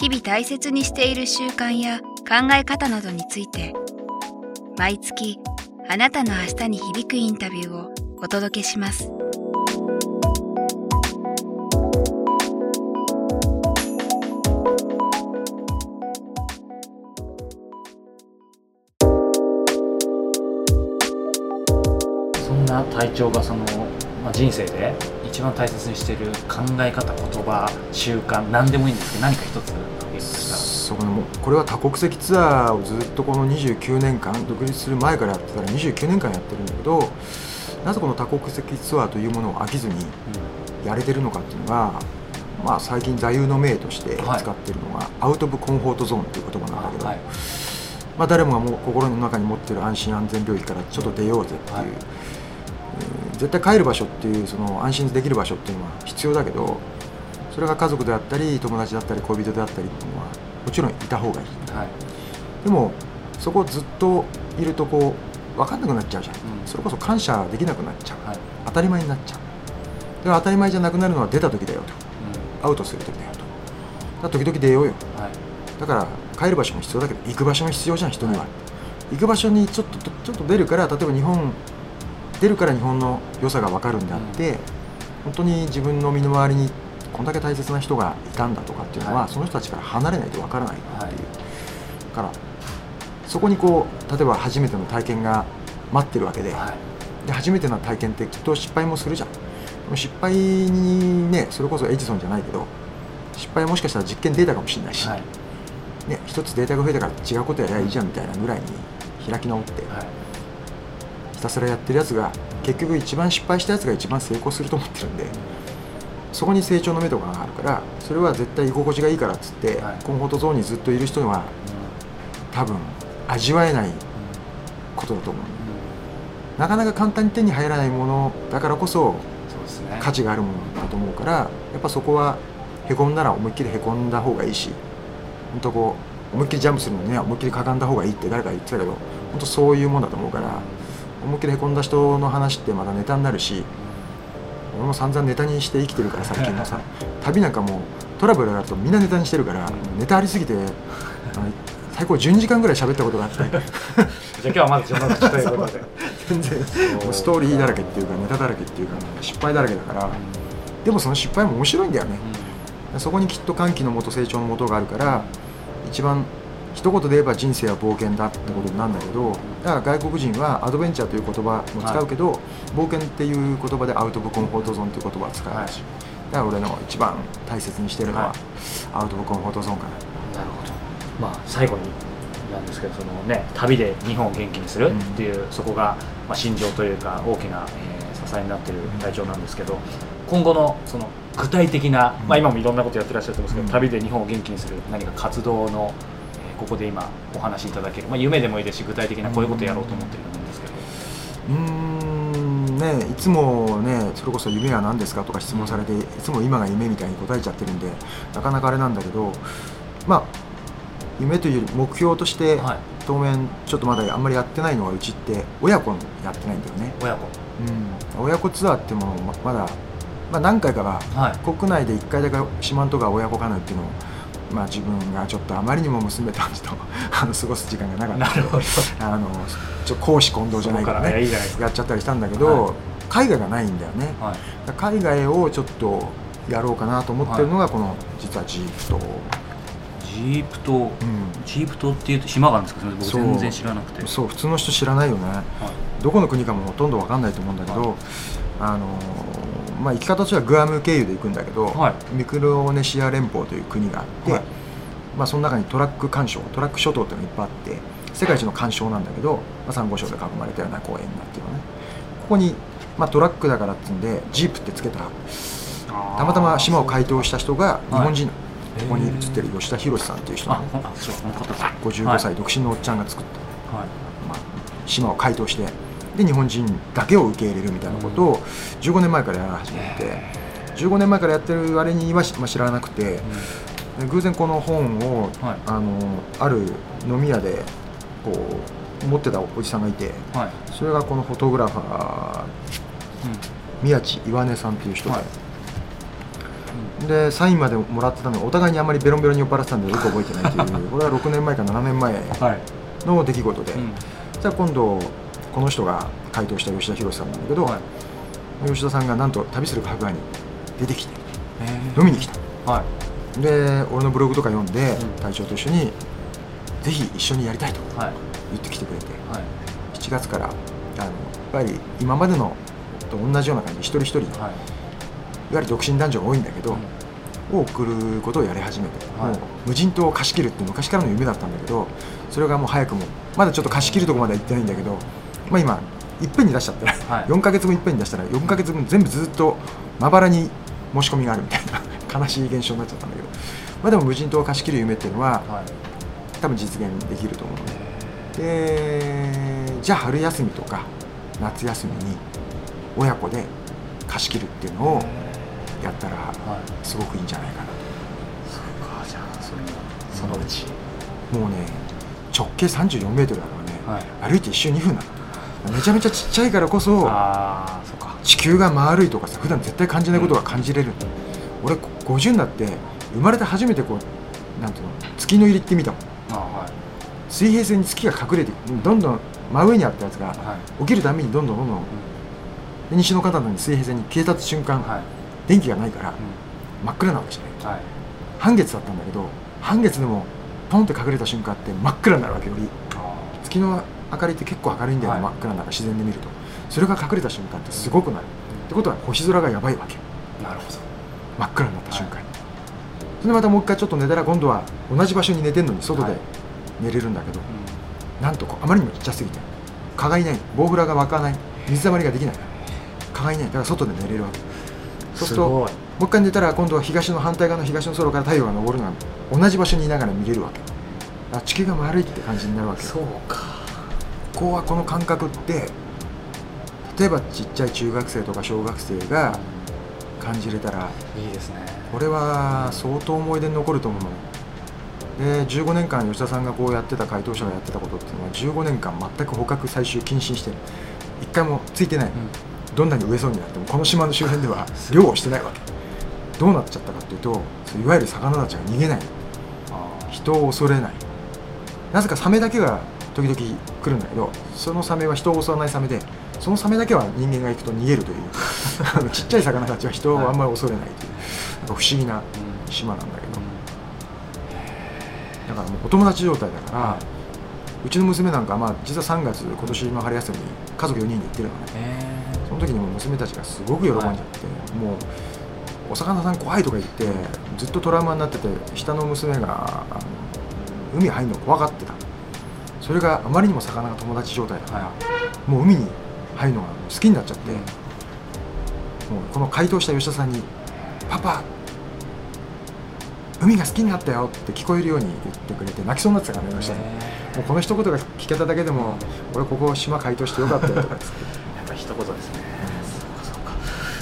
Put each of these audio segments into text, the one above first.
日々大切にしている習慣や考え方などについて毎月あなたの明日に響くインタビューをお届けします。そんな体調がその、まあ、人生で一番大切にしている考え方言葉習慣何でもいいんですけど何一つそこもこれは多国籍ツアーをずっとこの29年間独立する前からやってたら29年間やってるんだけどなぜこの多国籍ツアーというものを飽きずにやれてるのかっていうのが、まあ、最近座右の銘として使ってるのが、アウト・オブ・コンフォートゾーンっていう言葉なんだけど、はい。まあ、誰もがもう心の中に持ってる安心安全領域からちょっと出ようぜっていう、はい。えー絶対帰る場所っていうその安心できる場所っていうのは必要だけどそれが家族であったり友達だったり恋人であったりっていうのはもちろんいた方がいい。はい。でもそこずっといるとこう分かんなくなっちゃうじゃん、うん。それこそ感謝できなくなっちゃう。はい。当たり前になっちゃう。でも当たり前じゃなくなるのは出た時だよと。アウトする時だよと。だから時々出ようよ。うんはい。だから帰る場所も必要だけど行く場所も必要じゃん人には、行く場所にちょっとちょっと出るから例えば日本出るから日本の良さが分かるんであって、本当に自分の身の回りにこんだけ大切な人がいたんだとかっていうのは、はい。その人たちから離れないと分からないっていう、はい。だからそこにこう例えば初めての体験が待ってるわけで,、はい。で初めての体験ってきっと失敗もするじゃん。失敗にねそれこそエジソンじゃないけど失敗はもしかしたら実験データかもしれないし、はい。ね、一つデータが増えたから違うことやりゃいいじゃんみたいなぐらいに開き直ってはい。ひたすらやってるやつが結局一番失敗したやつが一番成功すると思ってるんでそこに成長の目とかがあるからそれは絶対居心地がいいからっつって、はい。コンフォートゾーンにずっといる人には多分味わえないことだと思う。なかなか簡単に手に入らないものだからこそね。価値があるものだと思うからやっぱそこはへこんだら思いっきりへこんだ方がいいし本当こう思いっきりジャンプするのにね思いっきりかがんだ方がいいって誰か言ってたけど本当そういうもんだと思うから思いっきりへこんだ人の話ってまたネタになるし俺も散々ネタにして生きてるから最近のさ旅なんかもうトラブルがあるとみんなネタにしてるからネタありすぎて最高12時間ぐらい喋ったことがあって。じゃあ今日はまず序の口ということで。全然もうストーリーだらけっていうかネタだらけっていうか失敗だらけだから。でもその失敗も面白いんだよね。そこにきっと歓喜のもと成長のもとがあるから一番一言で言えば人生は冒険だってことなんだけどだから外国人はアドベンチャーという言葉も使うけど、冒険っていう言葉でアウト・オブ・コンフォートゾーンという言葉を使うし、はい。だから俺の一番大切にしてるのは、はい。アウト・オブ・コンフォートゾーンかな。なるほど。まあ最後になんですけどそのね旅で日本を元気にするっていう、そこが、まあ、心情というか大きな、えー支えになっている隊長なんですけど今後のその具体的な、うん。まあ、今もいろんなことやってらっしゃると思うんですけど、うん。旅で日本を元気にする何か活動の、えーここで今お話しいただける、まあ、夢でもいいですし具体的なこういうことやろうと思ってると思うんですけど、うーん。ねいつもねそれこそ夢は何ですかとか質問されていつも今が夢みたいに答えちゃってるんでなかなかあれなんだけどまあ夢というより目標として、はい。当面ちょっとまだあんまりやってないのはうちって親子やってないんだよね、親子。うん、親子ツアーってものをままだ、まあ、何回かははい。国内で1回だけ四万十川親子カヌーっていうのをまあ自分がちょっとあまりにも娘たちと あの過ごす時間がなかったなるほど。あのちょ公私混同じゃないからねやっちゃったりしたんだけど、はい。海外がないんだよね。はい。海外をちょっとやろうかなと思ってるのがこの実はジープと、ジープ島。うん、ジープ島っていうと島があるんですか僕全然知らなくて。そう普通の人知らないよね。はい。どこの国かもほとんど分かんないと思うんだけど、はい。あのまあ、行き方としてはグアム経由で行くんだけど、はい。ミクロネシア連邦という国があって、はい。まあ、その中にトラック環礁トラック諸島っていうのがいっぱいあって世界一の環礁なんだけど、まあ、サンゴ礁で囲まれたような公園になっていうのね。ここに、まあ、トラックだからっていうんでジープってつけたたまたま島を開拓した人が日本人、ここに写ってる吉田博さんっていう人あがねほんです。55歳独身のおっちゃんが作った、はい。まあ、島を開拓してで日本人だけを受け入れるみたいなことを15年前からやら始めて15年前からやってる割にはしまあ知らなくてで偶然この本をはい。あのある飲み屋でこう持ってたおじさんがいてはい。それがこのフォトグラファー宮地岩根さんっていう人で、はい。でサインまでもらってたのがお互いにあんまりベロンベロンに酔っ払ってたんでよく覚えてないっていう これは6年前か7年前はい。の出来事で、うん。じゃあ今度この人が回答した吉田博さんなんだけど、はい。吉田さんがなんと旅する白馬に出てきてえ飲みに来た。ーはい。で俺のブログとか読んで、うん。隊長と一緒にぜひ一緒にやりたいとはい。言ってきてくれてはい。7月からあのやっぱり今までのと同じような感じで一人一人、い。わはいゆる独身男女が多いんだけど、うん。を送ることをやり始めて、はい。もう無人島を貸し切るって昔からの夢だったんだけどそれがもう早くもまだちょっと貸し切るとこまでは行ってないんだけど、まあ、今いっぺんに出しちゃったら、はい。4ヶ月分いっぺんに出したら4ヶ月分全部ずっとまばらに申し込みがあるみたいな 悲しい現象になっちゃったんだけど、まあ、でも無人島を貸し切る夢っていうのははい。多分実現できると思うので。でじゃあ春休みとか夏休みに親子で貸し切るっていうのをやったらはい。すごくいいんじゃないかな。と。そうかじゃあそれもそのうち。もうね直径34メートルだからね、はい。歩いて一周2分なのめちゃめちゃちっちゃいからこそ地球が丸いとかさ普段絶対感じないことが感じれる、俺50になって生まれて初めてこうなんていうの月の入りって見たもん。あはい。水平線に月が隠れてどんどん真上にあったやつがはい。起きるためにどんどんどんどんで西の方に水平線に消えた瞬間、はい。電気がないからう真っ暗なわけじゃない。んはい。半月だったんだけど半月でもポンって隠れた瞬間って真っ暗になるわけよりあ月の明かりって結構明るいんだよね、はい。真っ暗な中自然で見ると。それが隠れた瞬間ってすごくなる、ってことは星空がやばいわけ。なるほど。真っ暗になった瞬間に、それでまたもう一回ちょっと寝たら今度は同じ場所に寝てんのに外ではい。寝れるんだけど、うなんとこうあまりにもちっちゃすぎて蚊がいないボウフラが湧かない水たまりができない蚊がいないだから外で寝れるわけ。そうするともう一回寝たら今度は東の反対側の東の空から太陽が昇るのが同じ場所にいながら見れるわけ。あ地球が丸いって感じになるわけ。よそうかここはこの感覚って例えばちっちゃい中学生とか小学生が感じれたらいいですね。これは相当思い出に残ると思うの。で15年間吉田さんがこうやってた回答者がやってたことっていうのは15年間全く捕獲採集禁止にしてる一回もついてない、うん。どんなに飢えそうになってもこの島の周辺では漁をしてないわけ。どうなっちゃったかっていうといわゆる魚たちが逃げない。あ人を恐れない。なぜかサメだけが時々来るんだけどそのサメは人を襲わないサメでそのサメだけは人間が行くと逃げるという。あのちっちゃい魚たちは人をあんまり恐れないという。なんか不思議な島なんだけど。だからもうお友達状態だから、はうちの娘なんか、まあ、実は3月今年の春休みに家族4人で行ってるのね。えその時にもう娘たちがすごく喜んじゃって、もうお魚さん怖いとか言ってずっとトラウマになってて下の娘が海入るの怖がってたそれがあまりにも魚が友達状態だから、はもう海に入るのが好きになっちゃって、うん。もうこの回答した吉田さんに「パパ海が好きになったよ」って聞こえるように言ってくれて泣きそうになってたからね吉田さん。もうこの一言が聞けただけでも俺ここ島回答してよかったよとかっつって。やっぱ一言ですね。そうかそうか。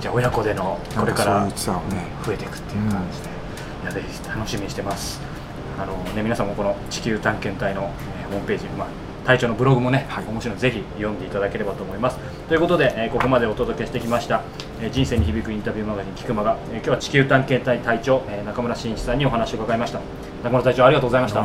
じゃあ親子でのこれから増えていくっていう感じで、いやぜひ楽しみにしてます。あのね皆さんもこの地球探検隊の、えーホームページ、まあ、隊長のブログもね、はい。面白いのでぜひ読んでいただければと思います。ということで、えーここまでお届けしてきました、えー人生に響くインタビューマガジン「菊間が」えー今日は地球探検隊隊長、えー中村真一さんにお話を伺いました。中村隊長ありがとうございました、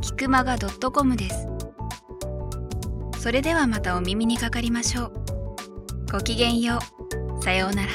キクマガ .com です。それではまたお耳にかかりましょう。ごきげんよう。さようなら。